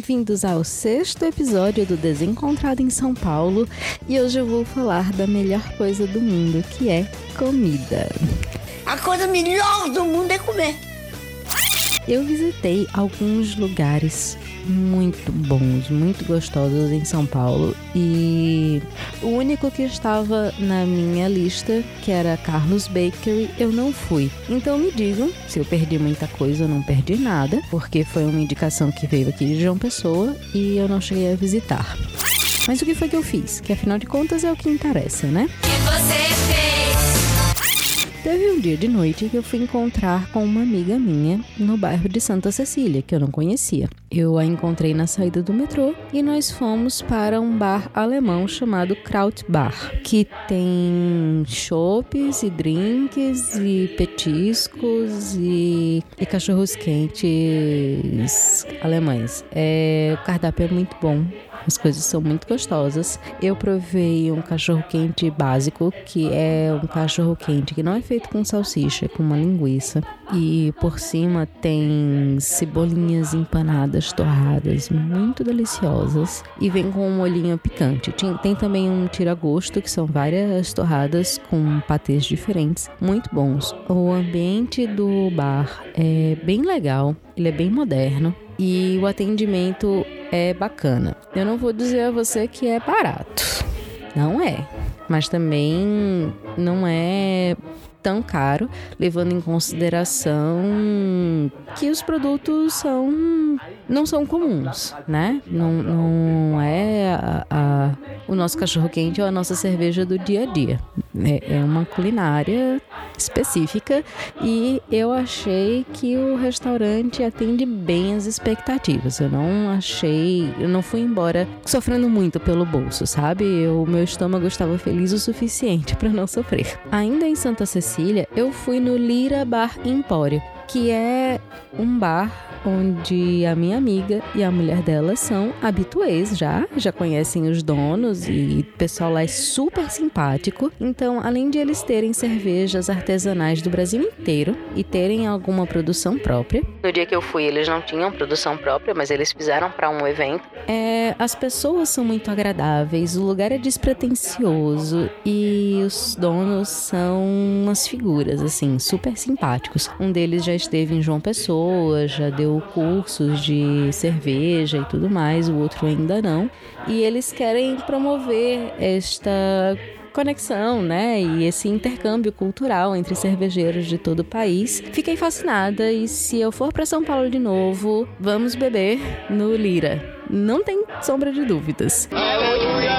bem-vindos ao sexto episódio do Desencontrado em São Paulo e hoje eu vou falar da melhor coisa do mundo, que é comida. A coisa melhor do mundo é comer. Eu visitei alguns lugares muito bons, muito gostosos em São Paulo e o único que estava na minha lista, que era Carlos Bakery, eu não fui. Então me digam se eu perdi muita coisa ou não perdi nada, porque foi uma indicação que veio aqui de João Pessoa e eu não cheguei a visitar. Mas o que foi que eu fiz? Que afinal de contas é o que interessa, né? Que você fez? Teve um dia de noite que eu fui encontrar com uma amiga minha no bairro de Santa Cecília, que eu não conhecia. Eu a encontrei na saída do metrô e nós fomos para um bar alemão chamado Kraut Bar, que tem chopes e drinks e petiscos e, e cachorros quentes alemães. É, o cardápio é muito bom. As coisas são muito gostosas. Eu provei um cachorro quente básico, que é um cachorro quente que não é feito com salsicha, é com uma linguiça. E por cima tem cebolinhas empanadas, torradas, muito deliciosas. E vem com um molhinho picante. Tem também um tira-gosto, que são várias torradas com patês diferentes, muito bons. O ambiente do bar é bem legal, ele é bem moderno e o atendimento é bacana. Eu não vou dizer a você que é barato, não é, mas também não é tão caro, levando em consideração que os produtos são não são comuns, né? Não, não é a, a, o nosso cachorro quente ou a nossa cerveja do dia a dia. É, é uma culinária específica e eu achei que o restaurante atende bem as expectativas. Eu não achei, eu não fui embora sofrendo muito pelo bolso, sabe? O meu estômago estava feliz o suficiente para não sofrer. Ainda em Santa Cecília, eu fui no Lira Bar Empório, que é um bar onde a minha amiga e a mulher dela são habituês já, já conhecem os donos e o pessoal lá é super simpático. Então, além de eles terem cervejas artesanais do Brasil inteiro e terem alguma produção própria, no dia que eu fui eles não tinham produção própria, mas eles fizeram para um evento. É, as pessoas são muito agradáveis, o lugar é despretensioso e os donos são umas figuras assim super simpáticos. Um deles já esteve em João Pessoa, já deu cursos de cerveja e tudo mais, o outro ainda não. E eles querem promover esta conexão, né? E esse intercâmbio cultural entre cervejeiros de todo o país. Fiquei fascinada e se eu for para São Paulo de novo, vamos beber no Lira. Não tem sombra de dúvidas. Aleluia,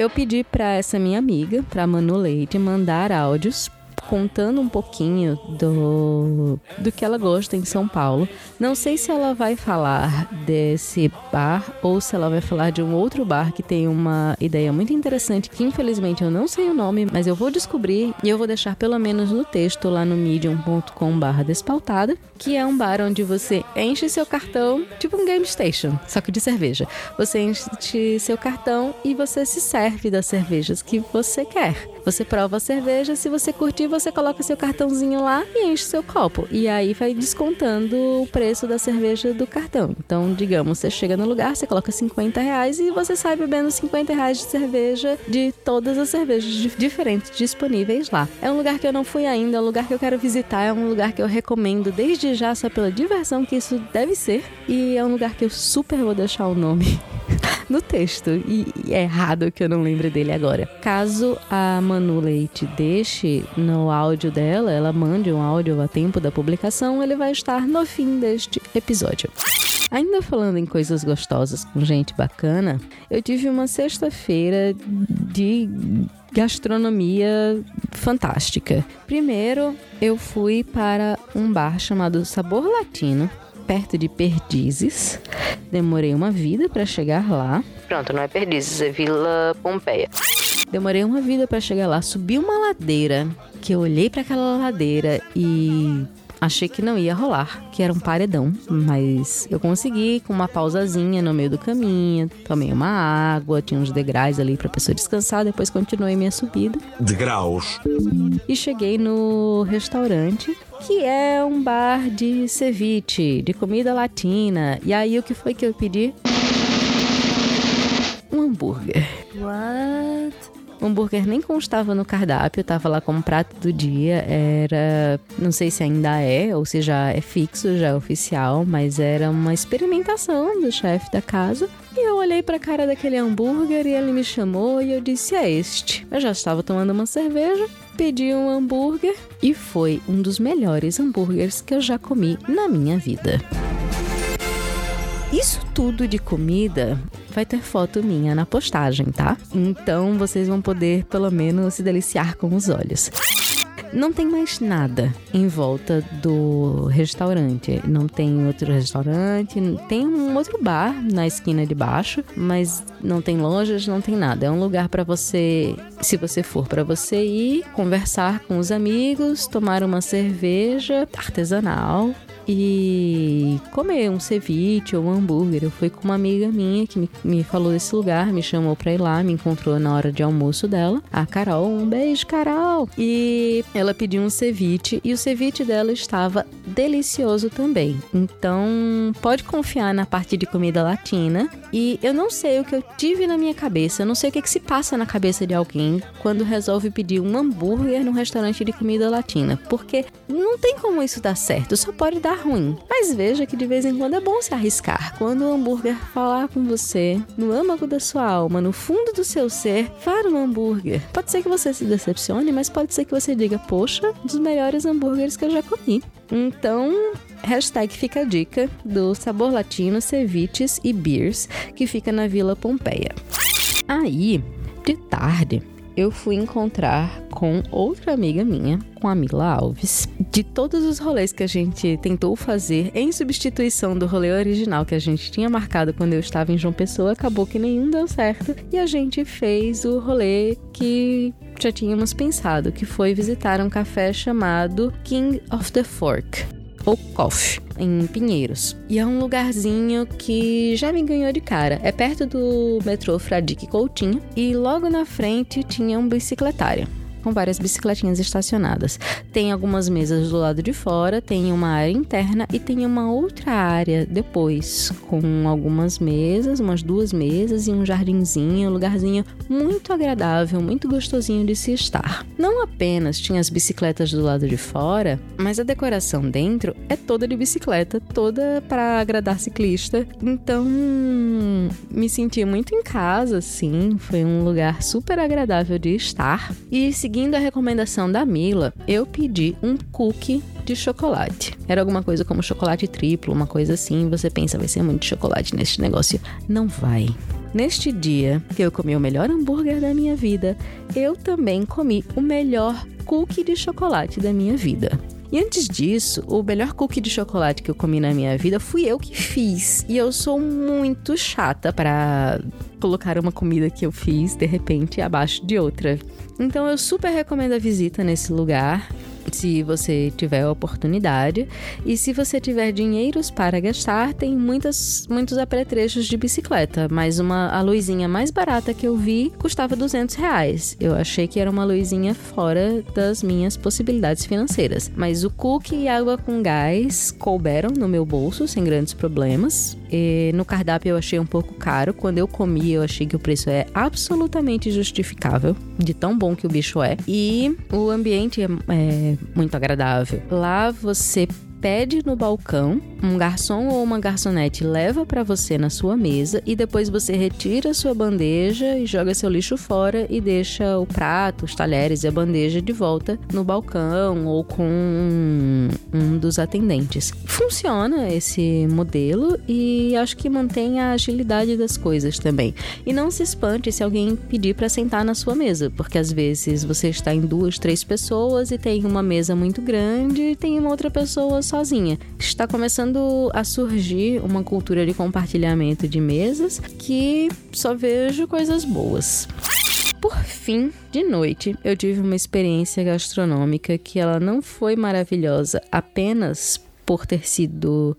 Eu pedi para essa minha amiga, para Manu Leite, mandar áudios contando um pouquinho do, do que ela gosta em São Paulo. Não sei se ela vai falar desse bar ou se ela vai falar de um outro bar que tem uma ideia muito interessante, que infelizmente eu não sei o nome, mas eu vou descobrir e eu vou deixar pelo menos no texto lá no medium.com/barra despautada, que é um bar onde você enche seu cartão, tipo um game station, só que de cerveja. Você enche seu cartão e você se serve das cervejas que você quer. Você prova a cerveja, se você curtir, você coloca seu cartãozinho lá e enche seu copo. E aí vai descontando o preço da cerveja do cartão. Então, digamos, você chega no lugar, você coloca 50 reais e você sai bebendo 50 reais de cerveja de todas as cervejas diferentes disponíveis lá. É um lugar que eu não fui ainda, é um lugar que eu quero visitar, é um lugar que eu recomendo desde já só pela diversão que isso deve ser. E é um lugar que eu super vou deixar o nome no texto. E, é errado que eu não lembre dele agora. Caso a Manu Leite deixe no áudio dela, ela mande um áudio a tempo da publicação, ele vai estar no fim deste episódio. Ainda falando em coisas gostosas com gente bacana, eu tive uma sexta-feira de gastronomia fantástica. Primeiro, eu fui para um bar chamado Sabor Latino, perto de Perdizes. Demorei uma vida para chegar lá. Pronto, não é Perdizes, é Vila Pompeia. Demorei uma vida para chegar lá, subi uma ladeira, que eu olhei para aquela ladeira e Achei que não ia rolar, que era um paredão, mas eu consegui com uma pausazinha no meio do caminho, tomei uma água, tinha uns degraus ali pra pessoa descansar, depois continuei minha subida Degraus. e cheguei no restaurante, que é um bar de ceviche, de comida latina. E aí o que foi que eu pedi? Um hambúrguer. What? O hambúrguer nem constava no cardápio, tava lá como prato do dia. Era, não sei se ainda é ou se já é fixo, já é oficial, mas era uma experimentação do chefe da casa. E eu olhei pra cara daquele hambúrguer e ele me chamou e eu disse: "É este". Eu já estava tomando uma cerveja, pedi um hambúrguer e foi um dos melhores hambúrgueres que eu já comi na minha vida. Isso tudo de comida vai ter foto minha na postagem, tá? Então vocês vão poder pelo menos se deliciar com os olhos. Não tem mais nada em volta do restaurante. Não tem outro restaurante, tem um outro bar na esquina de baixo, mas não tem lojas, não tem nada. É um lugar para você, se você for para você ir conversar com os amigos, tomar uma cerveja artesanal e comer um ceviche ou um hambúrguer. Eu fui com uma amiga minha que me, me falou desse lugar, me chamou pra ir lá, me encontrou na hora de almoço dela. A Carol, um beijo, Carol! E ela pediu um ceviche e o ceviche dela estava delicioso também. Então, pode confiar na parte de comida latina. E eu não sei o que eu tive na minha cabeça, eu não sei o que, que se passa na cabeça de alguém quando resolve pedir um hambúrguer num restaurante de comida latina. Porque não tem como isso dar certo, só pode dar ruim. Mas veja que de vez em quando é bom se arriscar. Quando o hambúrguer falar com você, no âmago da sua alma, no fundo do seu ser, vá no hambúrguer. Pode ser que você se decepcione, mas pode ser que você diga, poxa, um dos melhores hambúrgueres que eu já comi. Então, hashtag fica a dica do Sabor Latino, Ceviches e Beers, que fica na Vila Pompeia. Aí, de tarde, eu fui encontrar com outra amiga minha, com a Mila Alves. De todos os rolês que a gente tentou fazer em substituição do rolê original que a gente tinha marcado quando eu estava em João Pessoa, acabou que nenhum deu certo e a gente fez o rolê que já tínhamos pensado, que foi visitar um café chamado King of the Fork ou Coffee, em Pinheiros. E é um lugarzinho que já me ganhou de cara. É perto do metrô Fradique Coutinho e logo na frente tinha um bicicletário. Com várias bicicletinhas estacionadas. Tem algumas mesas do lado de fora, tem uma área interna e tem uma outra área depois, com algumas mesas, umas duas mesas e um jardinzinho, um lugarzinho muito agradável, muito gostosinho de se estar. Não apenas tinha as bicicletas do lado de fora, mas a decoração dentro é toda de bicicleta, toda para agradar ciclista. Então, me senti muito em casa, assim, foi um lugar super agradável de estar. E seguindo a recomendação da Mila, eu pedi um cookie de chocolate. Era alguma coisa como chocolate triplo, uma coisa assim. Você pensa, vai ser muito chocolate neste negócio. Não vai. Neste dia que eu comi o melhor hambúrguer da minha vida, eu também comi o melhor cookie de chocolate da minha vida. E antes disso, o melhor cookie de chocolate que eu comi na minha vida fui eu que fiz. E eu sou muito chata para colocar uma comida que eu fiz de repente abaixo de outra. Então eu super recomendo a visita nesse lugar. Se você tiver a oportunidade e se você tiver dinheiros para gastar, tem muitas, muitos apetrechos de bicicleta. Mas uma a luzinha mais barata que eu vi custava 200 reais. Eu achei que era uma luzinha fora das minhas possibilidades financeiras. Mas o cookie e água com gás couberam no meu bolso sem grandes problemas. E no cardápio eu achei um pouco caro. Quando eu comi, eu achei que o preço é absolutamente justificável, de tão bom que o bicho é. E o ambiente é, é muito agradável. Lá você pede no balcão, um garçom ou uma garçonete leva para você na sua mesa e depois você retira sua bandeja e joga seu lixo fora e deixa o prato, os talheres e a bandeja de volta no balcão ou com um, um dos atendentes. Funciona esse modelo e acho que mantém a agilidade das coisas também. E não se espante se alguém pedir para sentar na sua mesa, porque às vezes você está em duas, três pessoas e tem uma mesa muito grande e tem uma outra pessoa sozinha. Está começando a surgir uma cultura de compartilhamento de mesas que só vejo coisas boas. por fim, de noite, eu tive uma experiência gastronômica que ela não foi maravilhosa apenas por ter sido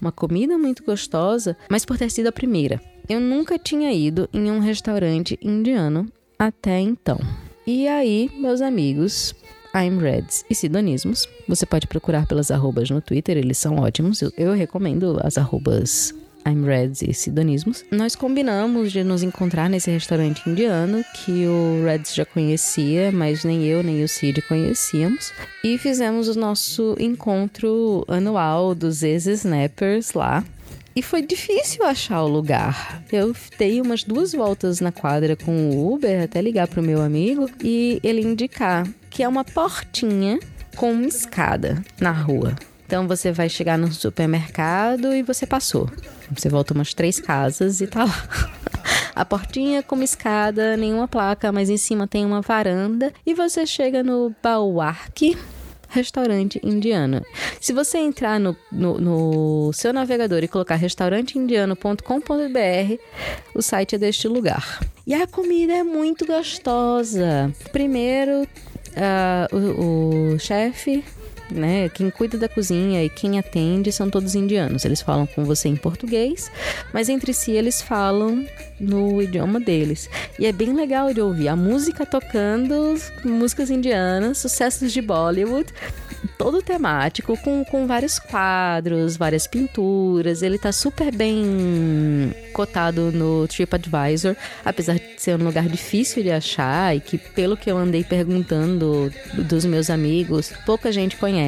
uma comida muito gostosa, mas por ter sido a primeira. Eu nunca tinha ido em um restaurante indiano até então. E aí, meus amigos, I'm Reds e Sidonismos, você pode procurar pelas arrobas no Twitter, eles são ótimos. Eu, eu recomendo as arrobas I'm Reds e Sidonismos. Nós combinamos de nos encontrar nesse restaurante indiano que o Reds já conhecia, mas nem eu nem o Cid conhecíamos. E fizemos o nosso encontro anual dos ex-snappers lá. E foi difícil achar o lugar. Eu dei umas duas voltas na quadra com o Uber até ligar pro meu amigo e ele indicar que é uma portinha com uma escada na rua. Então você vai chegar no supermercado e você passou. Você volta umas três casas e tá lá. A portinha com uma escada, nenhuma placa, mas em cima tem uma varanda. E você chega no Bauarque, restaurante indiano. Se você entrar no, no, no seu navegador e colocar restauranteindiano.com.br, o site é deste lugar. E a comida é muito gostosa. Primeiro, uh, o, o chefe né? Quem cuida da cozinha e quem atende são todos indianos. Eles falam com você em português, mas entre si eles falam no idioma deles. E é bem legal de ouvir a música tocando, músicas indianas, sucessos de Bollywood todo temático, com, com vários quadros, várias pinturas. Ele tá super bem cotado no TripAdvisor, apesar de ser um lugar difícil de achar e que, pelo que eu andei perguntando dos meus amigos, pouca gente conhece.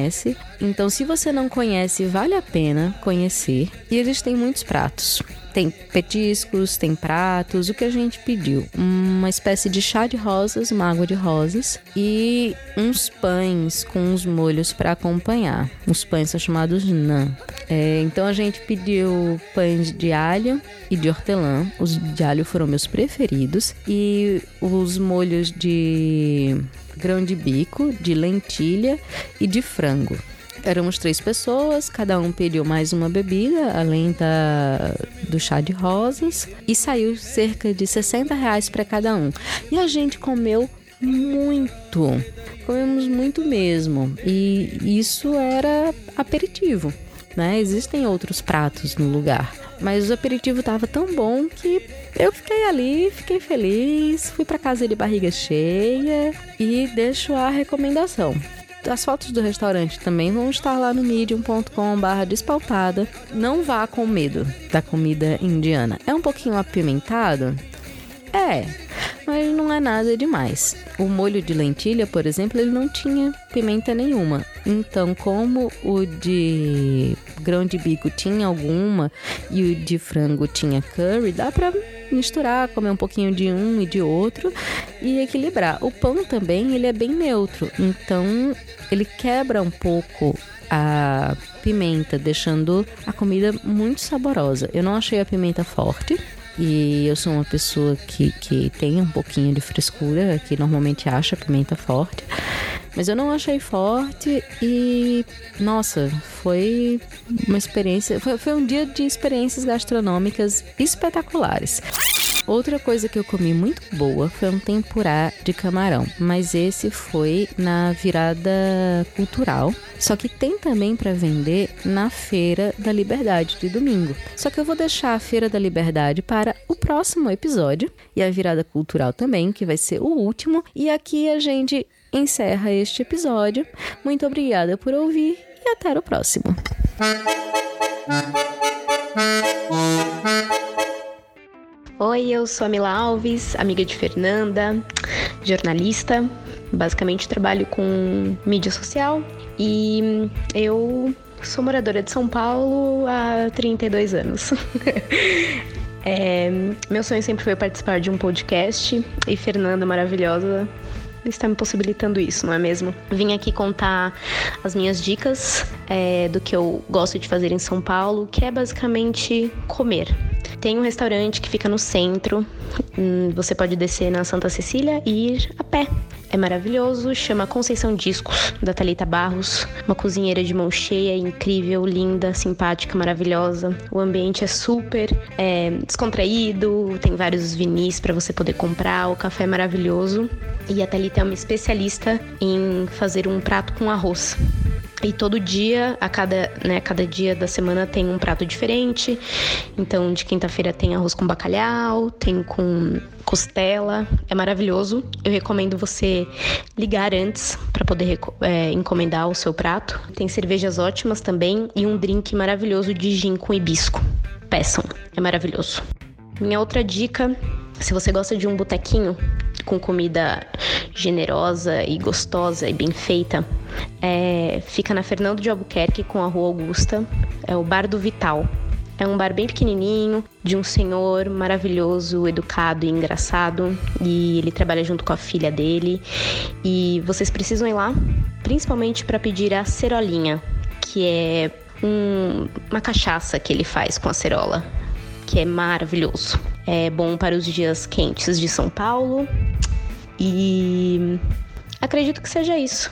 Então, se você não conhece, vale a pena conhecer. E eles têm muitos pratos. Tem petiscos, tem pratos, o que a gente pediu? Uma espécie de chá de rosas, uma água de rosas e uns pães com uns molhos para acompanhar. Os pães são chamados naan. É, então a gente pediu pães de alho e de hortelã. Os de alho foram meus preferidos e os molhos de grão de bico, de lentilha e de frango. Éramos três pessoas, cada um pediu mais uma bebida, além da, do chá de rosas, e saiu cerca de 60 reais para cada um. E a gente comeu muito. Comemos muito mesmo. E isso era aperitivo. Né? Existem outros pratos no lugar. Mas o aperitivo estava tão bom que eu fiquei ali, fiquei feliz, fui para casa de barriga cheia e deixo a recomendação. As fotos do restaurante também vão estar lá no medium.com/barra despautada. Não vá com medo da comida indiana. É um pouquinho apimentado? É, mas não é nada demais. O molho de lentilha, por exemplo, ele não tinha pimenta nenhuma. Então, como o de grão de bico tinha alguma e o de frango tinha curry, dá para misturar, comer um pouquinho de um e de outro e equilibrar. O pão também, ele é bem neutro, então ele quebra um pouco a pimenta, deixando a comida muito saborosa. Eu não achei a pimenta forte, e eu sou uma pessoa que, que tem um pouquinho de frescura, que normalmente acha pimenta forte. Mas eu não achei forte e, nossa, foi uma experiência. Foi, foi um dia de experiências gastronômicas espetaculares. Outra coisa que eu comi muito boa foi um tempurá de camarão, mas esse foi na virada cultural. Só que tem também para vender na Feira da Liberdade de domingo. Só que eu vou deixar a Feira da Liberdade para o próximo episódio e a virada cultural também, que vai ser o último. E aqui a gente encerra este episódio. Muito obrigada por ouvir e até o próximo. Oi, eu sou a Mila Alves, amiga de Fernanda, jornalista. Basicamente trabalho com mídia social e eu sou moradora de São Paulo há 32 anos. é, meu sonho sempre foi participar de um podcast e Fernanda maravilhosa está me possibilitando isso, não é mesmo? Vim aqui contar as minhas dicas é, do que eu gosto de fazer em São Paulo, que é basicamente comer tem um restaurante que fica no centro. Hum, Você pode descer na Santa Cecília e ir a pé. É maravilhoso, chama Conceição Discos, da Thalita Barros. Uma cozinheira de mão cheia, incrível, linda, simpática, maravilhosa. O ambiente é super é, descontraído, tem vários vinis para você poder comprar, o café é maravilhoso. E a Thalita é uma especialista em fazer um prato com arroz. E todo dia, a cada, né, cada dia da semana tem um prato diferente. Então, de quinta-feira tem arroz com bacalhau, tem com costela. É maravilhoso. Eu recomendo você ligar antes para poder é, encomendar o seu prato. Tem cervejas ótimas também e um drink maravilhoso de gin com hibisco. Peçam, é maravilhoso. Minha outra dica, se você gosta de um botequinho com comida generosa e gostosa e bem feita, é, fica na Fernando de Albuquerque com a Rua Augusta, é o Bar do Vital. É um bar bem pequenininho, de um senhor maravilhoso, educado e engraçado, e ele trabalha junto com a filha dele. E vocês precisam ir lá, principalmente para pedir a cerolinha, que é um- uma cachaça que ele faz com a cerola que é maravilhoso. É bom para os dias quentes de São Paulo e acredito que seja isso.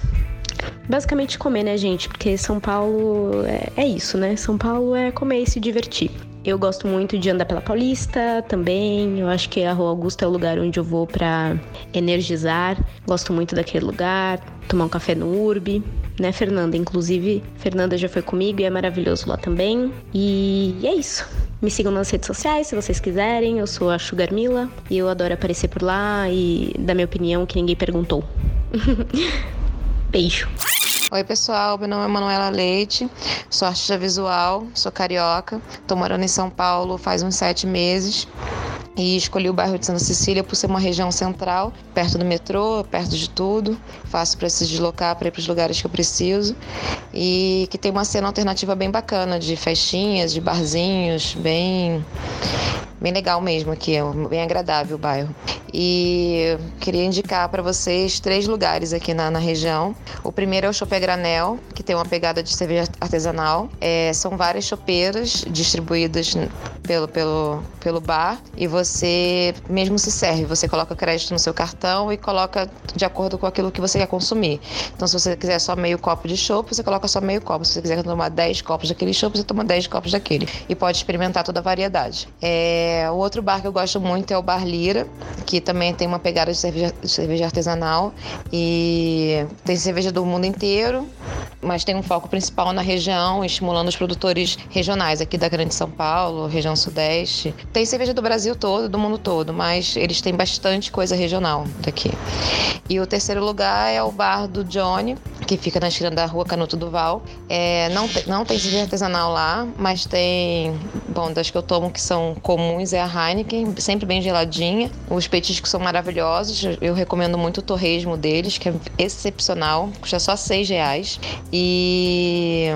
Basicamente comer, né, gente? Porque São Paulo é, é isso, né? São Paulo é comer e se divertir. Eu gosto muito de andar pela Paulista também. Eu acho que a Rua Augusta é o lugar onde eu vou pra energizar. Gosto muito daquele lugar. Tomar um café no Urb, né, Fernanda? Inclusive, Fernanda já foi comigo e é maravilhoso lá também. E é isso. Me sigam nas redes sociais se vocês quiserem. Eu sou a Sugar Mila e eu adoro aparecer por lá e dar minha opinião que ninguém perguntou. Beijo. Oi, pessoal. Meu nome é Manuela Leite, sou artista visual, sou carioca. Tô morando em São Paulo faz uns sete meses e escolhi o bairro de Santa Cecília por ser uma região central, perto do metrô, perto de tudo. Fácil para se deslocar para ir para os lugares que eu preciso e que tem uma cena alternativa bem bacana de festinhas, de barzinhos, bem bem legal mesmo aqui, é bem agradável o bairro. E queria indicar para vocês três lugares aqui na, na região. O primeiro é o Chopé Granel, que tem uma pegada de cerveja artesanal. É, são várias chopeiras distribuídas pelo, pelo, pelo bar e você mesmo se serve. Você coloca crédito no seu cartão e coloca de acordo com aquilo que você quer consumir. Então, se você quiser só meio copo de chopp, você coloca só meio copo. Se você quiser tomar 10 copos daquele chopp, você toma 10 copos daquele. E pode experimentar toda a variedade. É, o outro bar que eu gosto muito é o Bar Lira, que também tem uma pegada de cerveja, de cerveja artesanal e tem cerveja do mundo inteiro, mas tem um foco principal na região, estimulando os produtores regionais aqui da Grande São Paulo, região sudeste. Tem cerveja do Brasil todo, do mundo todo, mas eles têm bastante coisa regional daqui. E o terceiro lugar é o bar do Johnny, que fica na esquina da rua Canuto Duval. É, não, te, não tem cerveja artesanal lá, mas tem, bom, das que eu tomo que são comuns é a Heineken, sempre bem geladinha. Os petiscos são maravilhosos, eu recomendo muito o torresmo deles, que é excepcional, custa só seis reais. E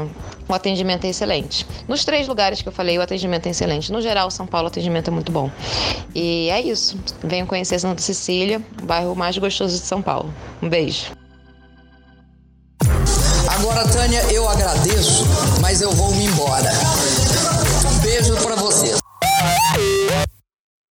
o atendimento é excelente. Nos três lugares que eu falei, o atendimento é excelente. No geral, São Paulo, o atendimento é muito bom. E é isso. Venham conhecer Santa Cecília, o bairro mais gostoso de São Paulo. Um beijo. Agora, Tânia, eu agradeço, mas eu vou me embora.